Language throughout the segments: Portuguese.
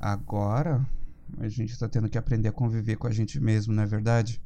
Agora a gente tá tendo que aprender a conviver com a gente mesmo, não é verdade?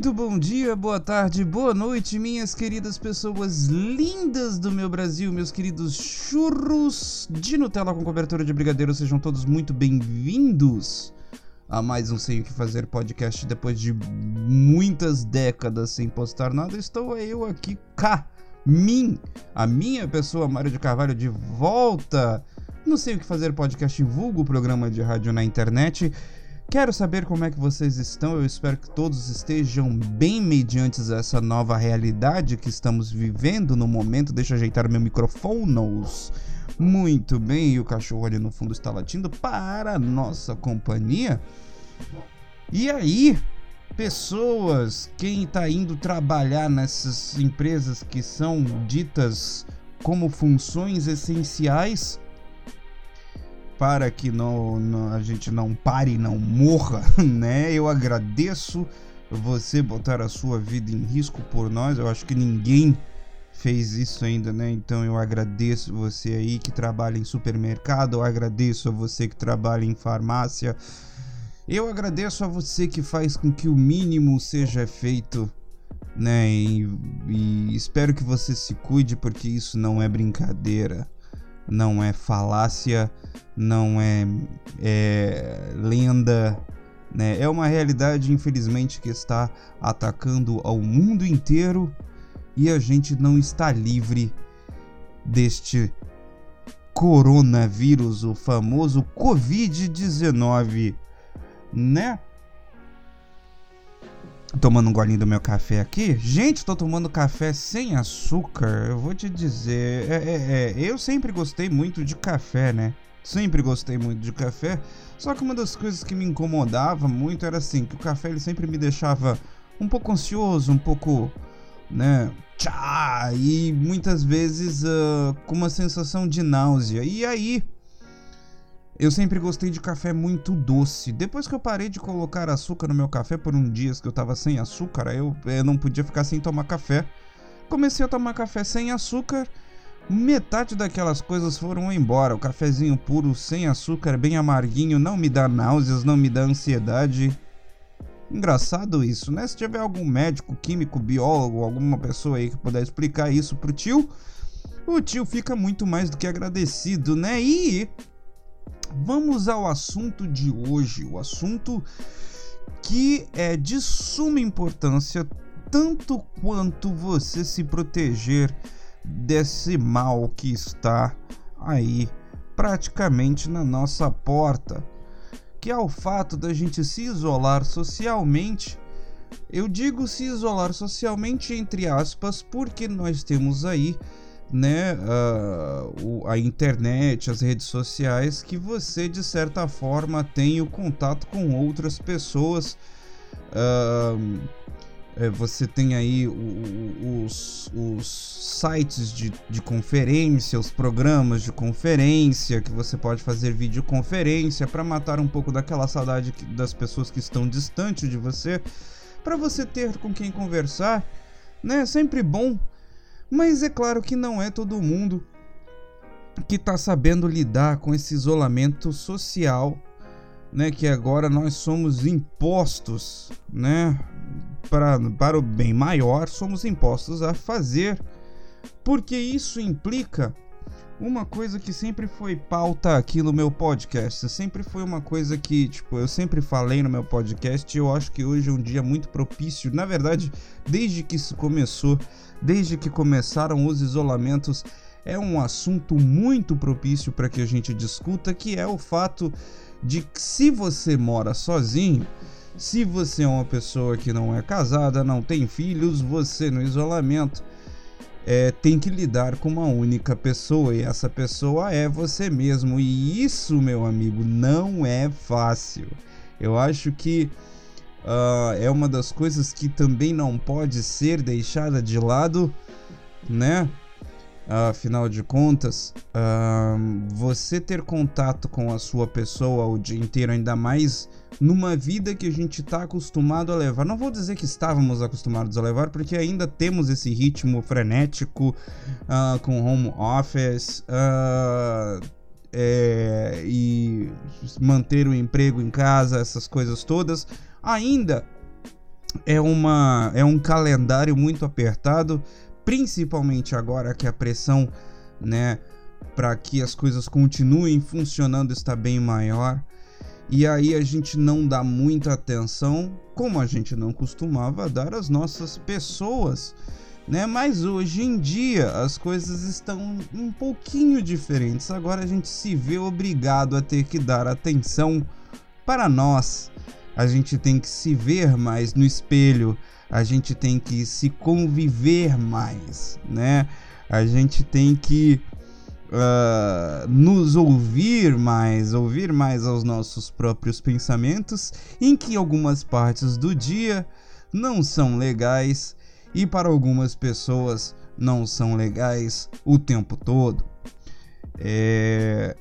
Muito bom dia, boa tarde, boa noite, minhas queridas pessoas lindas do meu Brasil, meus queridos churros de Nutella com cobertura de brigadeiro, sejam todos muito bem-vindos a mais um Sei o que Fazer podcast depois de muitas décadas sem postar nada. Estou eu aqui, cá, mim, a minha pessoa, Mário de Carvalho, de volta. Não sei o que fazer podcast vulgo programa de rádio na internet Quero saber como é que vocês estão. Eu espero que todos estejam bem mediante essa nova realidade que estamos vivendo no momento. Deixa eu ajeitar meu microfone. Muito bem, e o cachorro ali no fundo está latindo para a nossa companhia. E aí, pessoas, quem está indo trabalhar nessas empresas que são ditas como funções essenciais, para que não, não, a gente não pare, não morra, né? Eu agradeço você botar a sua vida em risco por nós. Eu acho que ninguém fez isso ainda, né? Então eu agradeço você aí que trabalha em supermercado, eu agradeço a você que trabalha em farmácia. Eu agradeço a você que faz com que o mínimo seja feito, né? E, e espero que você se cuide porque isso não é brincadeira não é falácia, não é, é lenda, né? É uma realidade, infelizmente, que está atacando ao mundo inteiro e a gente não está livre deste coronavírus, o famoso Covid-19, né? Tomando um golinho do meu café aqui. Gente, tô tomando café sem açúcar. Eu vou te dizer, é, é, é, eu sempre gostei muito de café, né? Sempre gostei muito de café. Só que uma das coisas que me incomodava muito era assim, que o café ele sempre me deixava um pouco ansioso, um pouco, né? Tchá, e muitas vezes uh, com uma sensação de náusea. E aí, eu sempre gostei de café muito doce. Depois que eu parei de colocar açúcar no meu café por um dia que eu tava sem açúcar, eu, eu não podia ficar sem tomar café. Comecei a tomar café sem açúcar. Metade daquelas coisas foram embora. O cafezinho puro, sem açúcar, bem amarguinho, não me dá náuseas, não me dá ansiedade. Engraçado isso, né? Se tiver algum médico, químico, biólogo, alguma pessoa aí que puder explicar isso pro tio, o tio fica muito mais do que agradecido, né? E Vamos ao assunto de hoje, o assunto que é de suma importância tanto quanto você se proteger desse mal que está aí praticamente na nossa porta, que é o fato da gente se isolar socialmente. Eu digo se isolar socialmente entre aspas porque nós temos aí né, uh, a internet, as redes sociais, que você de certa forma tem o contato com outras pessoas. Uh, você tem aí os, os sites de, de conferência, os programas de conferência, que você pode fazer videoconferência para matar um pouco daquela saudade das pessoas que estão distante de você, para você ter com quem conversar. Né? Sempre bom mas é claro que não é todo mundo que está sabendo lidar com esse isolamento social, né? Que agora nós somos impostos, né? Para, para o bem maior, somos impostos a fazer, porque isso implica uma coisa que sempre foi pauta aqui no meu podcast, sempre foi uma coisa que, tipo, eu sempre falei no meu podcast e eu acho que hoje é um dia muito propício. Na verdade, desde que isso começou, desde que começaram os isolamentos, é um assunto muito propício para que a gente discuta, que é o fato de que se você mora sozinho, se você é uma pessoa que não é casada, não tem filhos, você no isolamento é, tem que lidar com uma única pessoa e essa pessoa é você mesmo. E isso, meu amigo, não é fácil. Eu acho que uh, é uma das coisas que também não pode ser deixada de lado, né? Afinal de contas, uh, você ter contato com a sua pessoa o dia inteiro, ainda mais numa vida que a gente está acostumado a levar. Não vou dizer que estávamos acostumados a levar, porque ainda temos esse ritmo frenético uh, com home office uh, é, e manter o emprego em casa, essas coisas todas. Ainda é, uma, é um calendário muito apertado principalmente agora que a pressão, né, para que as coisas continuem funcionando está bem maior. E aí a gente não dá muita atenção, como a gente não costumava dar às nossas pessoas, né? Mas hoje em dia as coisas estão um pouquinho diferentes. Agora a gente se vê obrigado a ter que dar atenção para nós. A gente tem que se ver mais no espelho, a gente tem que se conviver mais, né? A gente tem que uh, nos ouvir mais, ouvir mais aos nossos próprios pensamentos, em que algumas partes do dia não são legais e para algumas pessoas não são legais o tempo todo. É...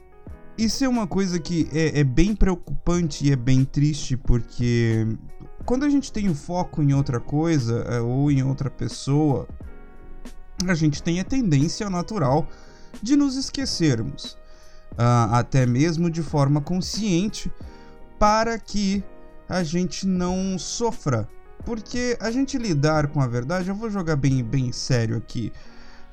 Isso é uma coisa que é, é bem preocupante e é bem triste porque quando a gente tem o foco em outra coisa é, ou em outra pessoa, a gente tem a tendência natural de nos esquecermos, uh, até mesmo de forma consciente, para que a gente não sofra. Porque a gente lidar com a verdade, eu vou jogar bem, bem sério aqui.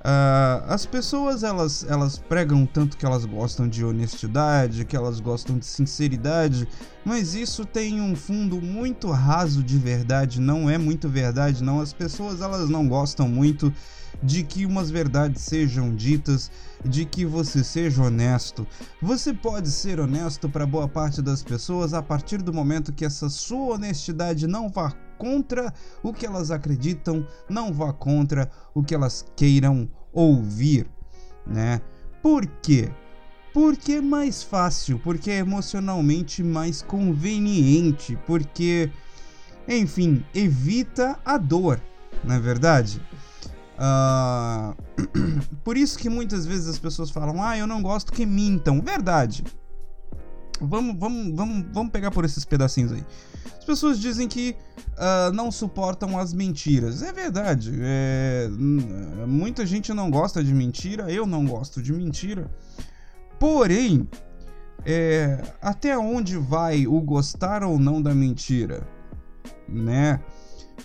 Uh, as pessoas elas, elas pregam tanto que elas gostam de honestidade, que elas gostam de sinceridade, mas isso tem um fundo muito raso de verdade, não é muito verdade, não. As pessoas elas não gostam muito de que umas verdades sejam ditas, de que você seja honesto. Você pode ser honesto para boa parte das pessoas a partir do momento que essa sua honestidade não vá contra o que elas acreditam, não vá contra o que elas queiram ouvir, né? Por quê? Porque é mais fácil, porque é emocionalmente mais conveniente, porque, enfim, evita a dor, não é verdade? Uh, por isso que muitas vezes as pessoas falam: Ah, eu não gosto que mintam. Verdade. Vamos, vamos, vamos, vamos pegar por esses pedacinhos aí pessoas dizem que uh, não suportam as mentiras. É verdade. É, muita gente não gosta de mentira. Eu não gosto de mentira. Porém, é, até onde vai o gostar ou não da mentira? Né?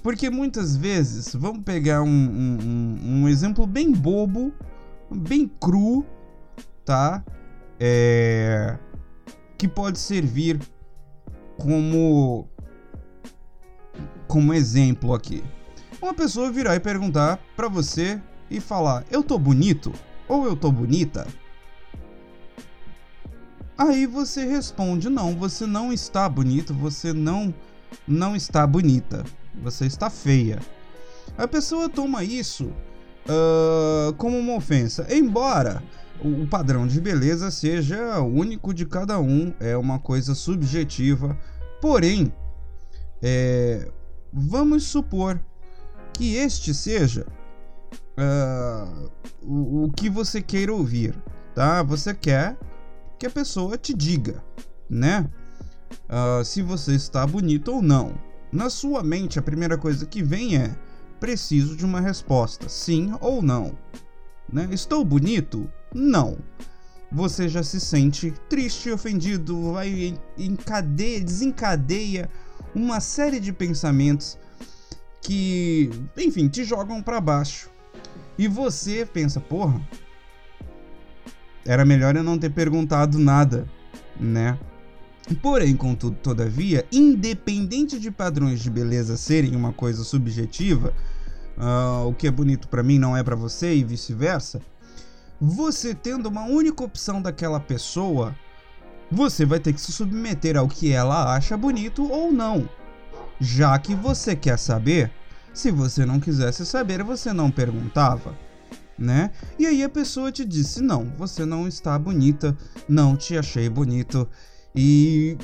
Porque muitas vezes, vamos pegar um, um, um exemplo bem bobo, bem cru, tá? É, que pode servir como como exemplo aqui. Uma pessoa virar e perguntar para você e falar: "Eu tô bonito?" ou "Eu tô bonita?" Aí você responde: "Não, você não está bonito, você não não está bonita, você está feia." A pessoa toma isso uh, como uma ofensa, embora o padrão de beleza seja único de cada um, é uma coisa subjetiva. Porém, é, Vamos supor que este seja uh, o, o que você queira ouvir, tá? Você quer que a pessoa te diga, né? Uh, se você está bonito ou não. Na sua mente, a primeira coisa que vem é: preciso de uma resposta, sim ou não. Né? Estou bonito? Não. Você já se sente triste, ofendido, vai encadeia, desencadeia uma série de pensamentos que, enfim, te jogam para baixo. E você pensa, porra, era melhor eu não ter perguntado nada, né? Porém, contudo, todavia, independente de padrões de beleza serem uma coisa subjetiva, uh, o que é bonito para mim não é para você e vice-versa, você tendo uma única opção daquela pessoa você vai ter que se submeter ao que ela acha bonito ou não. Já que você quer saber, se você não quisesse saber, você não perguntava, né? E aí a pessoa te disse: "Não, você não está bonita, não te achei bonito". E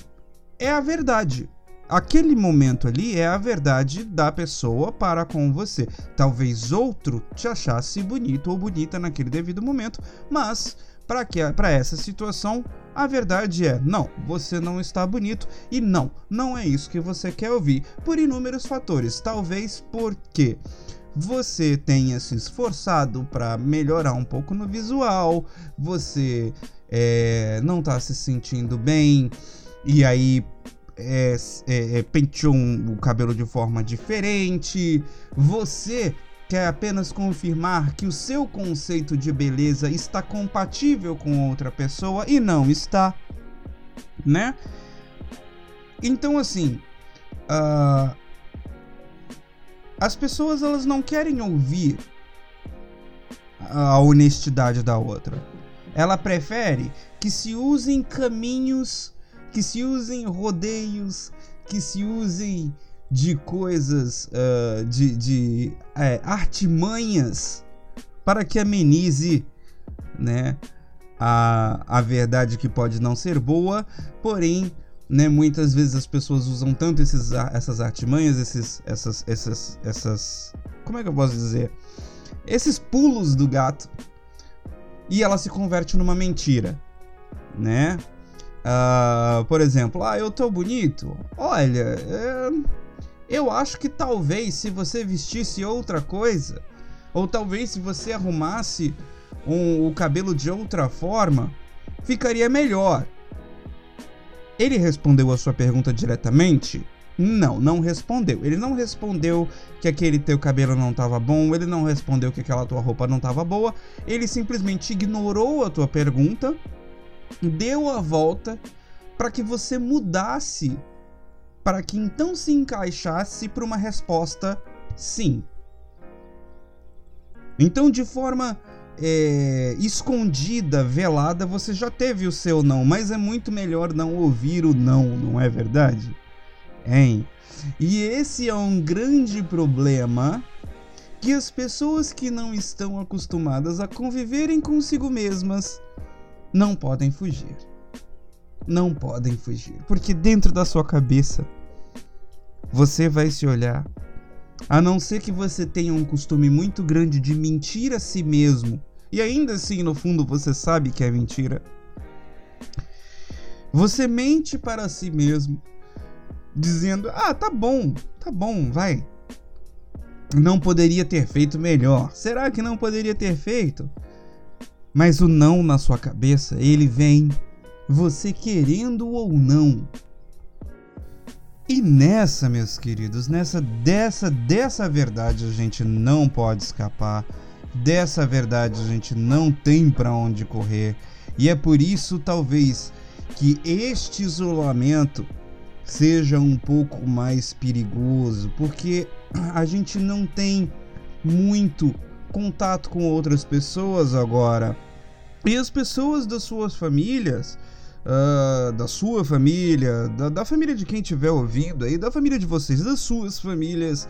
é a verdade. Aquele momento ali é a verdade da pessoa para com você. Talvez outro te achasse bonito ou bonita naquele devido momento, mas para essa situação a verdade é não, você não está bonito e não, não é isso que você quer ouvir por inúmeros fatores. Talvez porque você tenha se esforçado para melhorar um pouco no visual, você é, não está se sentindo bem e aí é, é, é, penteou o cabelo de forma diferente. Você quer apenas confirmar que o seu conceito de beleza está compatível com outra pessoa e não está, né? Então, assim, uh, as pessoas elas não querem ouvir a honestidade da outra. Ela prefere que se usem caminhos que se usem rodeios, que se usem de coisas, uh, de, de é, artimanhas para que amenize, né, a, a verdade que pode não ser boa, porém, né, muitas vezes as pessoas usam tanto esses, essas artimanhas, esses, essas, essas, essas, como é que eu posso dizer, esses pulos do gato, e ela se converte numa mentira, né? Uh, por exemplo, ah, eu tô bonito. Olha, é, eu acho que talvez se você vestisse outra coisa, ou talvez se você arrumasse um, o cabelo de outra forma, ficaria melhor. Ele respondeu a sua pergunta diretamente? Não, não respondeu. Ele não respondeu que aquele teu cabelo não estava bom, ele não respondeu que aquela tua roupa não estava boa, ele simplesmente ignorou a tua pergunta deu a volta para que você mudasse, para que então se encaixasse para uma resposta sim. Então, de forma é, escondida, velada, você já teve o seu não, mas é muito melhor não ouvir o não, não é verdade? Hein? E esse é um grande problema que as pessoas que não estão acostumadas a conviverem consigo mesmas não podem fugir. Não podem fugir. Porque dentro da sua cabeça você vai se olhar. A não ser que você tenha um costume muito grande de mentir a si mesmo. E ainda assim, no fundo, você sabe que é mentira. Você mente para si mesmo, dizendo: Ah, tá bom, tá bom, vai. Não poderia ter feito melhor. Será que não poderia ter feito? Mas o não na sua cabeça, ele vem você querendo ou não. E nessa, meus queridos, nessa dessa dessa verdade a gente não pode escapar. Dessa verdade a gente não tem para onde correr. E é por isso talvez que este isolamento seja um pouco mais perigoso, porque a gente não tem muito contato com outras pessoas agora. E as pessoas das suas famílias, uh, da sua família, da, da, família de quem estiver ouvindo aí, da família de vocês, das suas famílias,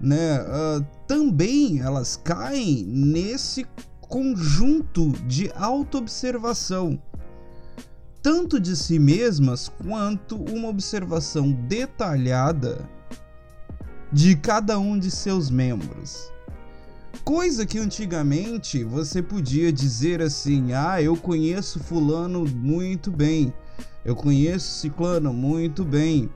né? Uh, também elas caem nesse conjunto de autoobservação, tanto de si mesmas quanto uma observação detalhada de cada um de seus membros. Coisa que antigamente você podia dizer assim: ah, eu conheço Fulano muito bem, eu conheço Ciclano muito bem.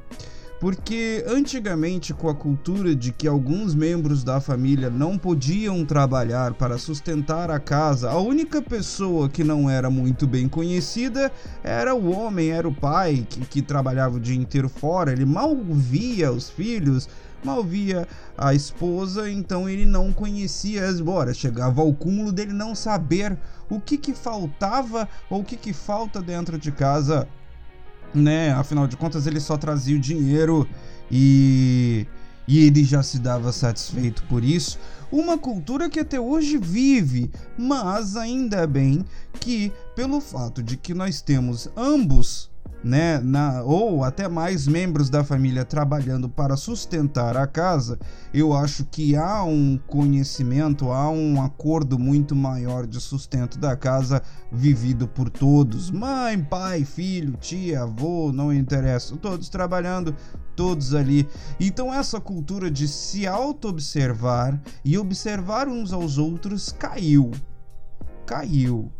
Porque antigamente, com a cultura de que alguns membros da família não podiam trabalhar para sustentar a casa, a única pessoa que não era muito bem conhecida era o homem, era o pai que, que trabalhava o dia inteiro fora, ele mal via os filhos, mal via a esposa, então ele não conhecia as. Chegava ao cúmulo dele não saber o que que faltava ou o que que falta dentro de casa, né? Afinal de contas, ele só trazia o dinheiro e e ele já se dava satisfeito por isso. Uma cultura que até hoje vive, mas ainda bem que, pelo fato de que nós temos ambos né, na, ou até mais membros da família trabalhando para sustentar a casa, eu acho que há um conhecimento, há um acordo muito maior de sustento da casa vivido por todos. Mãe, pai, filho, tia, avô, não interessa, todos trabalhando, todos ali. Então essa cultura de se auto-observar e observar uns aos outros caiu. Caiu.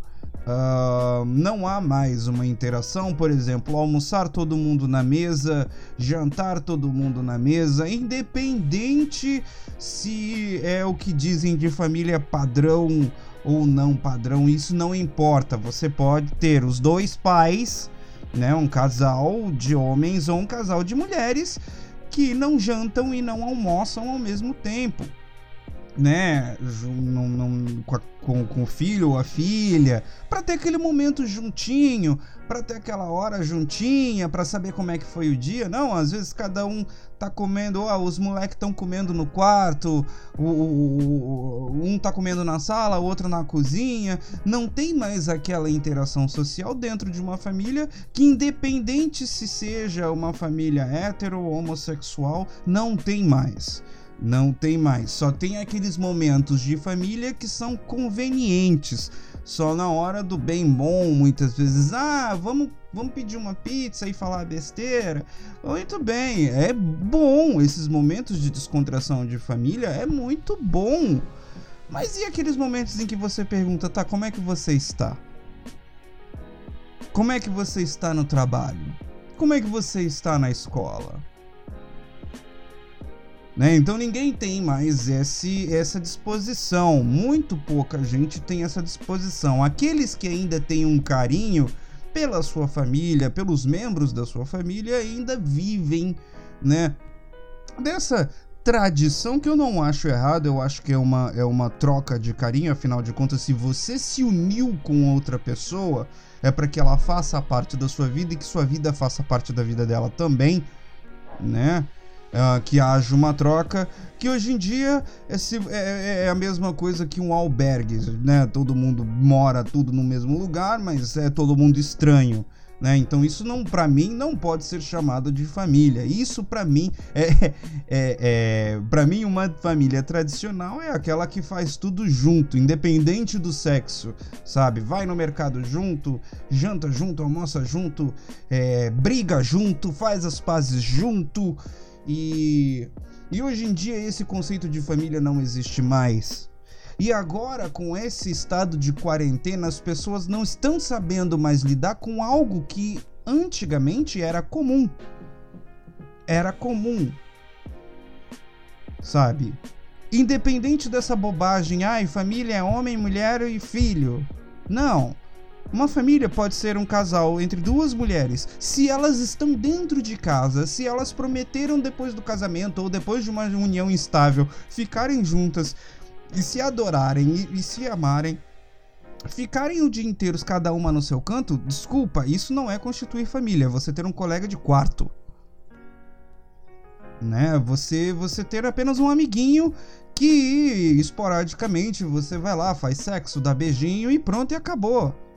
Uh, não há mais uma interação, por exemplo, almoçar todo mundo na mesa, jantar todo mundo na mesa, independente se é o que dizem de família padrão ou não padrão, isso não importa. Você pode ter os dois pais, né, um casal de homens ou um casal de mulheres que não jantam e não almoçam ao mesmo tempo né, num, num, com, com, com, o filho ou a filha, para ter aquele momento juntinho, para ter aquela hora juntinha, para saber como é que foi o dia. Não, às vezes cada um tá comendo, ó, os moleques estão comendo no quarto, o, o, um tá comendo na sala, o outro na cozinha. Não tem mais aquela interação social dentro de uma família que, independente se seja uma família hétero ou homossexual, não tem mais. Não tem mais. Só tem aqueles momentos de família que são convenientes. Só na hora do bem bom, muitas vezes. Ah, vamos, vamos pedir uma pizza e falar besteira. Muito bem, é bom. Esses momentos de descontração de família é muito bom. Mas e aqueles momentos em que você pergunta, tá, como é que você está? Como é que você está no trabalho? Como é que você está na escola? Né? Então ninguém tem mais esse, essa disposição. Muito pouca gente tem essa disposição. Aqueles que ainda têm um carinho pela sua família, pelos membros da sua família, ainda vivem, né? Dessa tradição que eu não acho errado, eu acho que é uma, é uma troca de carinho, afinal de contas, se você se uniu com outra pessoa, é para que ela faça parte da sua vida e que sua vida faça parte da vida dela também, né? Uh, que haja uma troca, que hoje em dia é, é, é, a mesma coisa que um albergue, né? Todo mundo mora tudo no mesmo lugar, mas é todo mundo estranho. Né? Então isso não para mim não pode ser chamado de família. Isso para mim é, é, é para mim uma família tradicional é aquela que faz tudo junto, independente do sexo, sabe? Vai no mercado junto, janta junto, almoça junto, é, briga junto, faz as pazes junto. E, e hoje em dia esse conceito de família não existe mais. E agora, com esse estado de quarentena, as pessoas não estão sabendo mais lidar com algo que antigamente era comum. Era comum. Sabe? Independente dessa bobagem, ai, família é homem, mulher e filho. Não. Uma família pode ser um casal entre duas mulheres. Se elas estão dentro de casa, se elas prometeram depois do casamento ou depois de uma união instável ficarem juntas e se adorarem e, e se amarem, ficarem o dia inteiro cada uma no seu canto, desculpa, isso não é constituir família, é você ter um colega de quarto. Né? Você você ter apenas um amiguinho que esporadicamente você vai lá, faz sexo, dá beijinho e pronto e acabou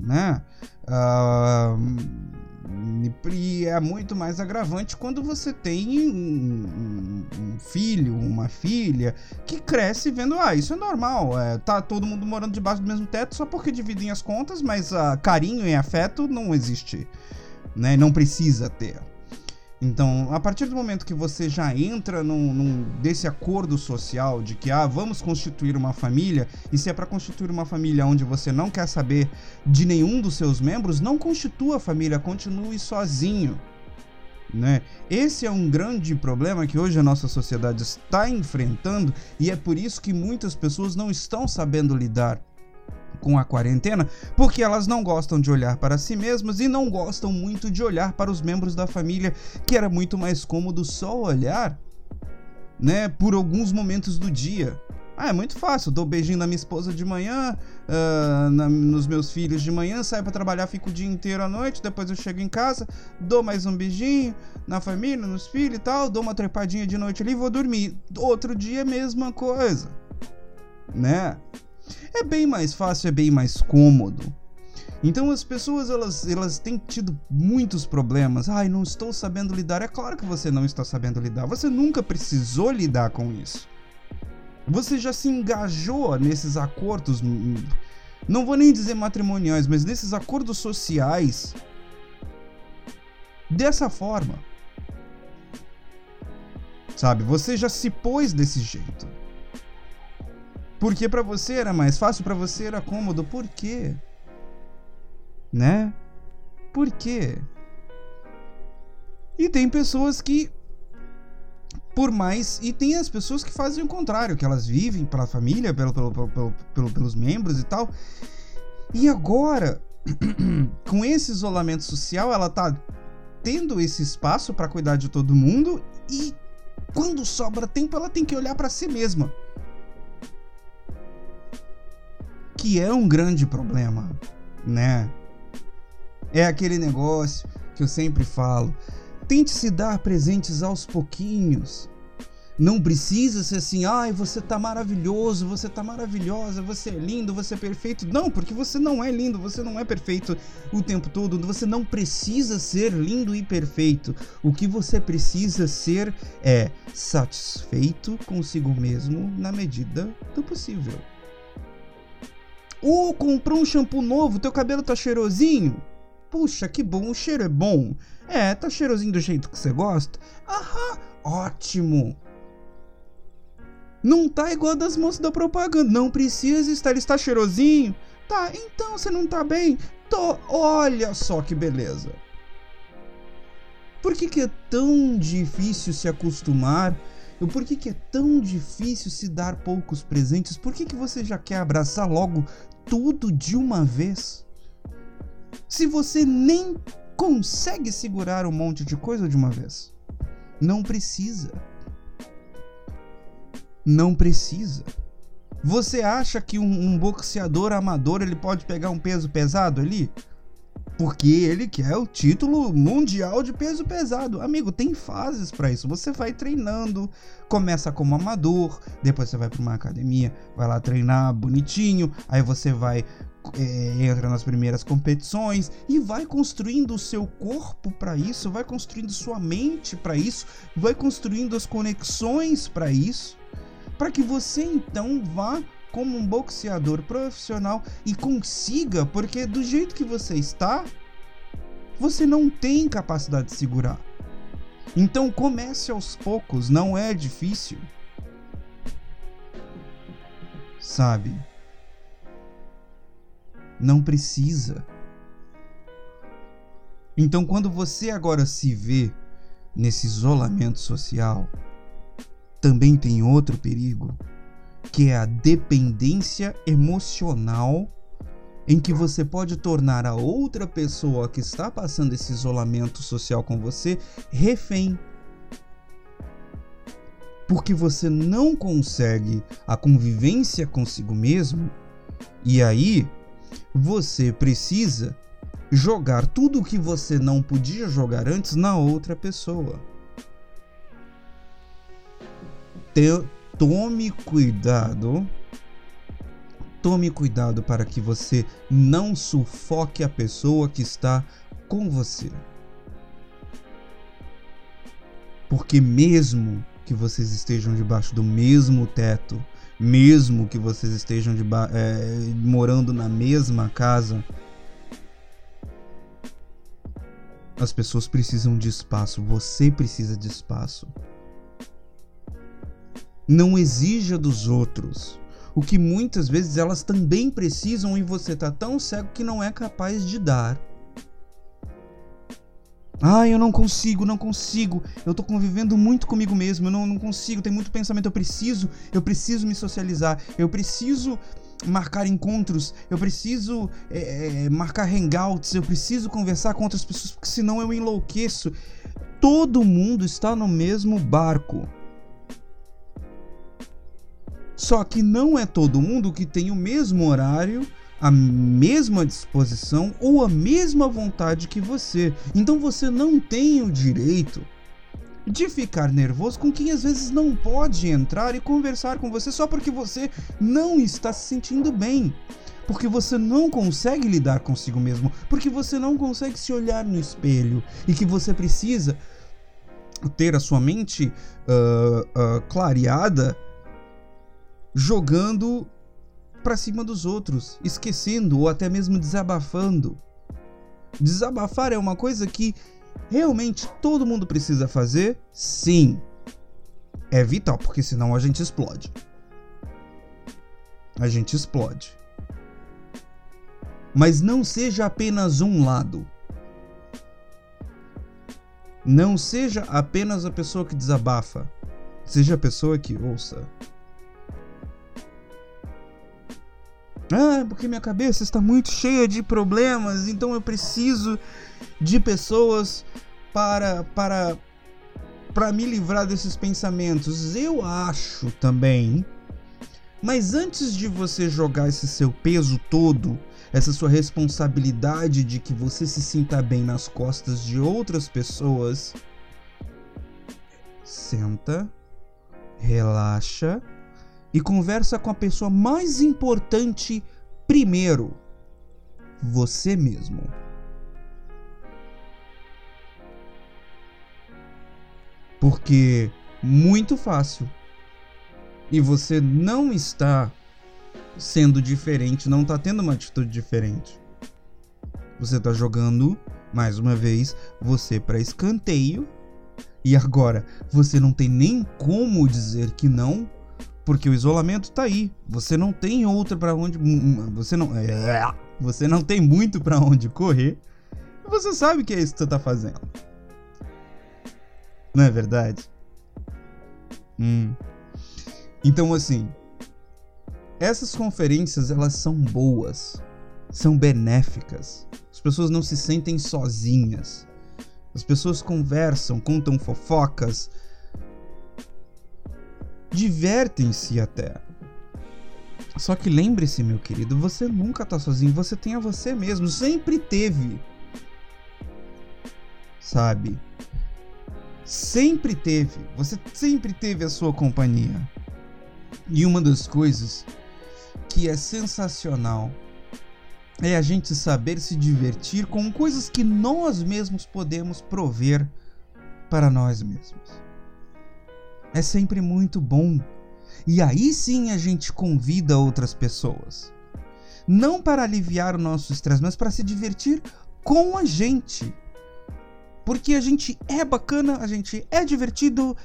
né? Uh, e é muito mais agravante quando você tem um, um, filho, uma filha que cresce vendo, ah, isso é normal, é, tá todo mundo morando debaixo do mesmo teto só porque dividem as contas, mas uh, carinho e afeto não existe, né? Não precisa ter. Então, a partir do momento que você já entra num, num, desse acordo social de que, ah, vamos constituir uma família, e se é para constituir uma família onde você não quer saber de nenhum dos seus membros, não constitua a família, continue sozinho. Né? Esse é um grande problema que hoje a nossa sociedade está enfrentando e é por isso que muitas pessoas não estão sabendo lidar com a quarentena, porque elas não gostam de olhar para si mesmas e não gostam muito de olhar para os membros da família, que era muito mais cômodo só olhar, né, por alguns momentos do dia. Ah, é muito fácil. Dou beijinho na minha esposa de manhã, uh, na, nos meus filhos de manhã, saio para trabalhar, fico o dia inteiro à noite. Depois eu chego em casa, dou mais um beijinho na família, nos filhos e tal. Dou uma trepadinha de noite ali e vou dormir. Outro dia, mesma coisa. Né? É bem mais fácil, é bem mais cômodo. Então as pessoas elas, elas têm tido muitos problemas. Ai, não estou sabendo lidar. É claro que você não está sabendo lidar. Você nunca precisou lidar com isso. Você já se engajou nesses acordos, não vou nem dizer matrimoniais, mas nesses acordos sociais dessa forma. Sabe? Você já se pôs desse jeito. Porque para você era mais fácil, para você era cômodo. Por quê? né? Por quê? E tem pessoas que por mais e tem as pessoas que fazem o contrário, que elas vivem pela família, pelo, pelo, pelo, pelo pelos membros e tal. E agora, com esse isolamento social, ela tá tendo esse espaço para cuidar de todo mundo e quando sobra tempo, ela tem que olhar para si mesma. Que é um grande problema, né? É aquele negócio que eu sempre falo. Tente se dar presentes aos pouquinhos. Não precisa ser assim, ai, você tá maravilhoso, você tá maravilhosa, você é lindo, você é perfeito. Não, porque você não é lindo, você não é perfeito o tempo todo. Você não precisa ser lindo e perfeito. O que você precisa ser é satisfeito consigo mesmo na medida do possível. Ou comprou um shampoo novo, teu cabelo tá cheirosinho? Puxa, que bom, o cheiro é bom. É, tá cheirosinho do jeito que você gosta? Aham, ótimo. Não tá igual das moças da propaganda. Não precisa estar, está cheirosinho. Tá, então você não tá bem? Tô, olha só que beleza. Por que, que é tão difícil se acostumar? Por que, que é tão difícil se dar poucos presentes? Por que, que você já quer abraçar logo tudo de uma vez? se você nem consegue segurar um monte de coisa de uma vez? Não precisa. Não precisa. Você acha que um, um, boxeador amador ele pode pegar um peso pesado ali? Porque ele quer o título mundial de peso pesado. Amigo, tem fases para isso. Você vai treinando, começa como amador, depois você vai para uma academia, vai lá treinar bonitinho, aí você vai é, entra nas primeiras competições e vai construindo o seu corpo para isso, vai construindo sua mente para isso, vai construindo as conexões para isso, para que você então vá como um boxeador profissional e consiga, porque do jeito que você está, você não tem capacidade de segurar. Então comece aos poucos, não é difícil. Sabe? Não precisa. Então, quando você agora se vê nesse isolamento social, também tem outro perigo, que é a dependência emocional em que você pode tornar a outra pessoa que está passando esse isolamento social com você refém. Porque você não consegue a convivência consigo mesmo, e aí você precisa jogar tudo o que você não podia jogar antes na outra pessoa. Tome cuidado. Tome cuidado para que você não sufoque a pessoa que está com você. Porque mesmo que vocês estejam debaixo do mesmo teto, mesmo que vocês estejam é, morando na mesma casa, as pessoas precisam de espaço, você precisa de espaço. Não exija dos outros o que muitas vezes elas também precisam e você tá tão cego que não é capaz de dar. Ah, eu não consigo, não consigo. Eu tô convivendo muito comigo mesmo. Eu não, não consigo, tem muito pensamento. Eu preciso, eu preciso me socializar. Eu preciso marcar encontros. Eu preciso é, marcar hangouts. Eu preciso conversar com outras pessoas, porque senão eu enlouqueço. Todo mundo está no mesmo barco. Só que não é todo mundo que tem o mesmo horário a mesma disposição ou a mesma vontade que você. Então você não tem o direito de ficar nervoso com quem às vezes não pode entrar e conversar com você só porque você não está se sentindo bem. porque você não consegue lidar consigo mesmo, porque você não consegue se olhar no espelho e que você precisa ter a sua mente uh, uh, clareada jogando para cima dos outros, esquecendo ou até mesmo desabafando. Desabafar é uma coisa que realmente todo mundo precisa fazer? Sim. É vital, porque senão a gente explode. A gente explode. Mas não seja apenas um lado. Não seja apenas a pessoa que desabafa. Seja a pessoa que ouça. Ah, porque minha cabeça está muito cheia de problemas, então eu preciso de pessoas para para para me livrar desses pensamentos. Eu acho também. Mas antes de você jogar esse seu peso todo, essa sua responsabilidade de que você se sinta bem nas costas de outras pessoas, senta, relaxa e conversa com a pessoa mais importante primeiro, você mesmo. Porque muito fácil. E você não está sendo diferente, não está tendo uma atitude diferente. Você está jogando, mais uma vez, você para escanteio. E agora, você não tem nem como dizer que não, porque o isolamento tá aí. Você não tem outra para onde você não é, você não tem muito para onde correr. Você sabe que é isso que você tá fazendo. Não é verdade? Hum. Então, assim, essas conferências elas são boas, são benéficas. As pessoas não se sentem sozinhas. As pessoas conversam, contam fofocas, divertem-se até. Só que lembre-se, meu querido, você nunca tá sozinho, você tem a você mesmo, sempre teve. Sabe? sempre teve, você sempre teve a sua companhia. E uma das coisas que é sensacional é a gente saber se divertir com coisas que nós mesmos podemos prover para nós mesmos. É sempre muito bom. E aí sim a gente convida outras pessoas. Não para aliviar o nosso estresse, mas para se divertir com a gente porque a gente é bacana, a gente é divertido.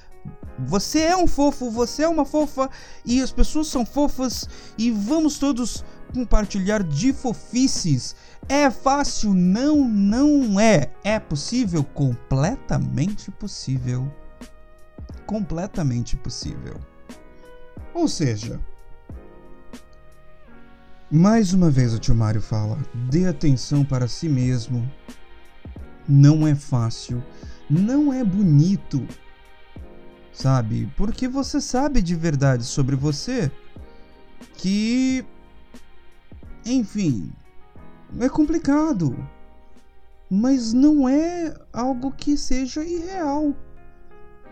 Você é um fofo, você é uma fofa e as pessoas são fofas e vamos todos compartilhar de fofices. É fácil? Não, não é. É possível? Completamente possível. Completamente possível. Ou seja, mais uma vez o tio Mário fala: dê atenção para si mesmo não é fácil, não é bonito, sabe? Porque você sabe de verdade sobre você que, enfim, é complicado, mas não é algo que seja irreal.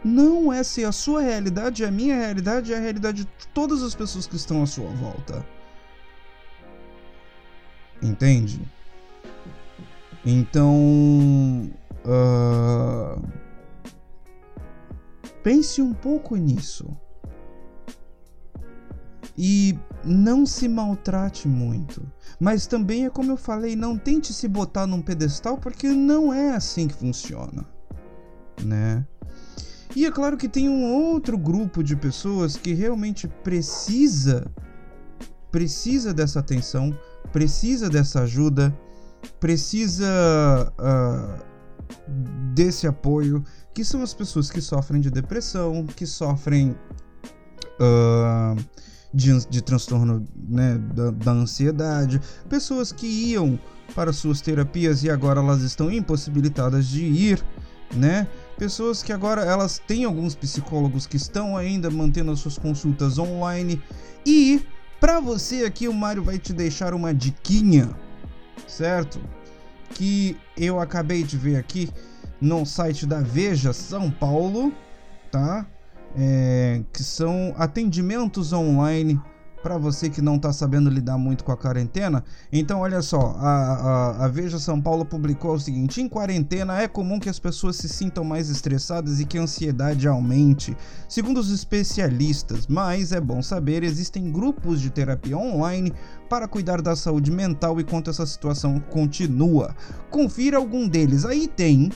Não é se a sua realidade é a minha realidade, é a realidade de todas as pessoas que estão à sua volta. Entende? Então. Uh, pense um pouco nisso. E não se maltrate muito. Mas também é como eu falei, não tente se botar num pedestal porque não é assim que funciona, né? E é claro que tem um outro grupo de pessoas que realmente precisa precisa dessa atenção, precisa dessa ajuda, precisa uh, desse apoio, que são as pessoas que sofrem de depressão, que sofrem uh, de, de, transtorno né, da, da ansiedade, pessoas que iam para suas terapias e agora elas estão impossibilitadas de ir, né? Pessoas que agora elas têm alguns psicólogos que estão ainda mantendo as suas consultas online e para você aqui o Mário vai te deixar uma diquinha certo? Que eu acabei de ver aqui no site da Veja São Paulo, tá? É, que são atendimentos online para você que não tá sabendo lidar muito com a quarentena. Então, olha só, a, a, a, Veja São Paulo publicou o seguinte: em quarentena é comum que as pessoas se sintam mais estressadas e que a ansiedade aumente, segundo os especialistas. Mas é bom saber, existem grupos de terapia online para cuidar da saúde mental enquanto essa situação continua. Confira algum deles. Aí tem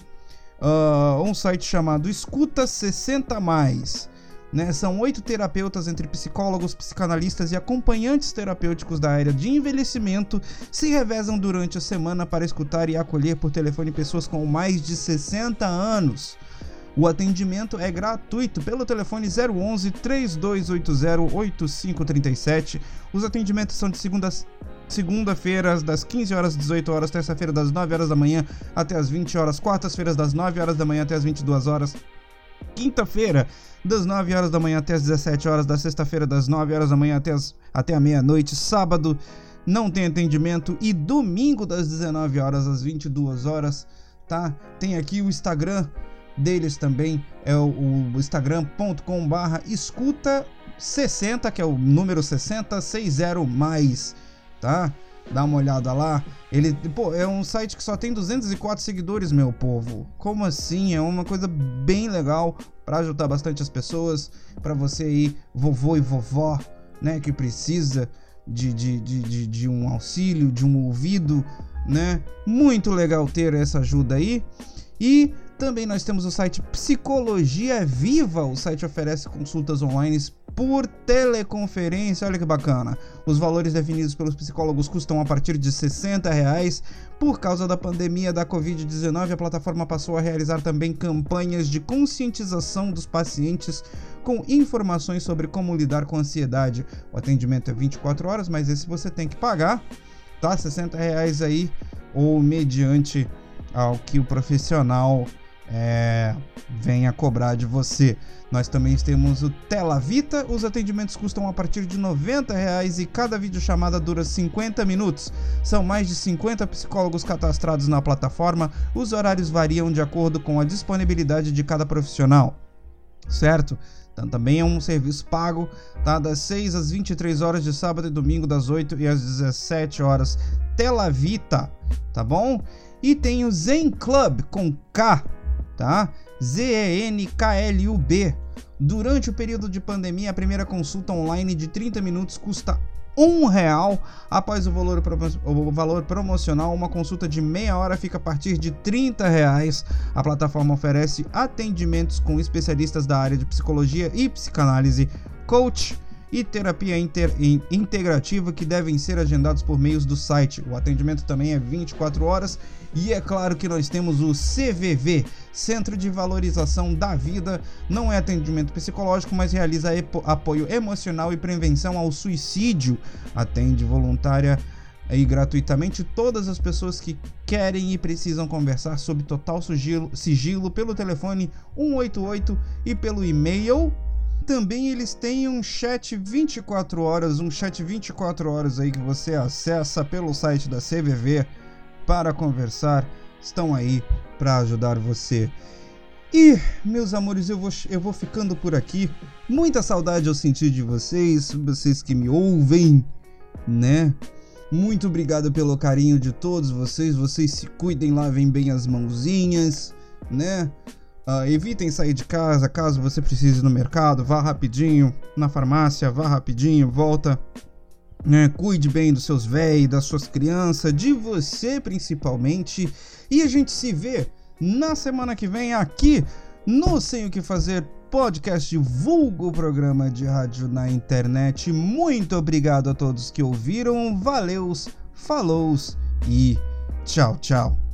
uh, um site chamado Escuta 60 Mais. Né? São oito terapeutas entre psicólogos, psicanalistas e acompanhantes terapêuticos da área de envelhecimento se revezam durante a semana para escutar e acolher por telefone pessoas com mais de 60 anos. O atendimento é gratuito pelo telefone 011 3280 8537. Os atendimentos são de segunda segunda-feira das 15 horas às 18 horas, terça-feira das 9 horas da manhã até as 20 horas, quartas-feiras das 9 horas da manhã até as 22 horas, quinta-feira das 9 horas da manhã até as 17 horas, da sexta-feira das 9 horas da manhã até, as, até a meia-noite, sábado não tem atendimento e domingo das 19 horas às 22 horas, tá? Tem aqui o Instagram deles também é o, o instagram.com barra escuta 60, que é o número 60, 60 mais, tá? Dá uma olhada lá. Ele, pô, é um site que só tem 204 seguidores, meu povo. Como assim? É uma coisa bem legal para ajudar bastante as pessoas, para você aí, vovô e vovó, né, que precisa de, de, de, de, de um auxílio, de um ouvido, né? Muito legal ter essa ajuda aí. E também nós temos o site Psicologia Viva. O site oferece consultas online por teleconferência. Olha que bacana. Os valores definidos pelos psicólogos custam a partir de 60 reais. Por causa da pandemia da Covid-19, a plataforma passou a realizar também campanhas de conscientização dos pacientes com informações sobre como lidar com ansiedade. O atendimento é 24 horas, mas esse você tem que pagar, tá? 60 reais aí, ou mediante ao que o profissional é, venha cobrar de você. Nós também temos o Tela Vita, os atendimentos custam a partir de R$ reais e cada videochamada dura 50 minutos. São mais de 50 psicólogos cadastrados na plataforma, os horários variam de acordo com a disponibilidade de cada profissional, certo? Então, também é um serviço pago, tá? Das 6 às 23 horas de sábado e domingo, das 8 e às 17 horas. Tela Vita, tá bom? E tem o Zen Club com K, tá? Z-E-N-K-L-U-B. Durante o período de pandemia, a primeira consulta online de 30 minutos custa um real. Após o valor, o valor promocional, uma consulta de meia hora fica a partir de 30 reais. A plataforma oferece atendimentos com especialistas da área de psicologia e psicanálise, coach e terapia inter, integrativa que devem ser agendados por meios do site. O atendimento também é 24 horas e é claro que nós temos o CVV, Centro de Valorização da Vida. Não é atendimento psicológico, mas realiza apoio emocional e prevenção ao suicídio. Atende voluntária e gratuitamente todas as pessoas que querem e precisam conversar sob total sigilo, sigilo pelo telefone 188 e pelo e-mail. Também eles têm um chat 24 horas, um chat 24 horas aí que você acessa pelo site da CVV para conversar estão aí para ajudar você. E, meus amores, eu vou, eu vou ficando por aqui. Muita saudade eu senti de vocês, vocês que me ouvem, né? Muito obrigado pelo carinho de todos vocês. Vocês se cuidem, lavem bem as mãozinhas, né? Uh, evitem sair de casa caso você precise ir no mercado. Vá rapidinho na farmácia, vá rapidinho, volta né? Cuide bem dos seus velhos, das suas crianças, de você principalmente. E a gente se vê na semana que vem aqui no Sem o que Fazer podcast vulgo programa de rádio na internet. Muito obrigado a todos que ouviram. Valeus, falous e tchau, tchau.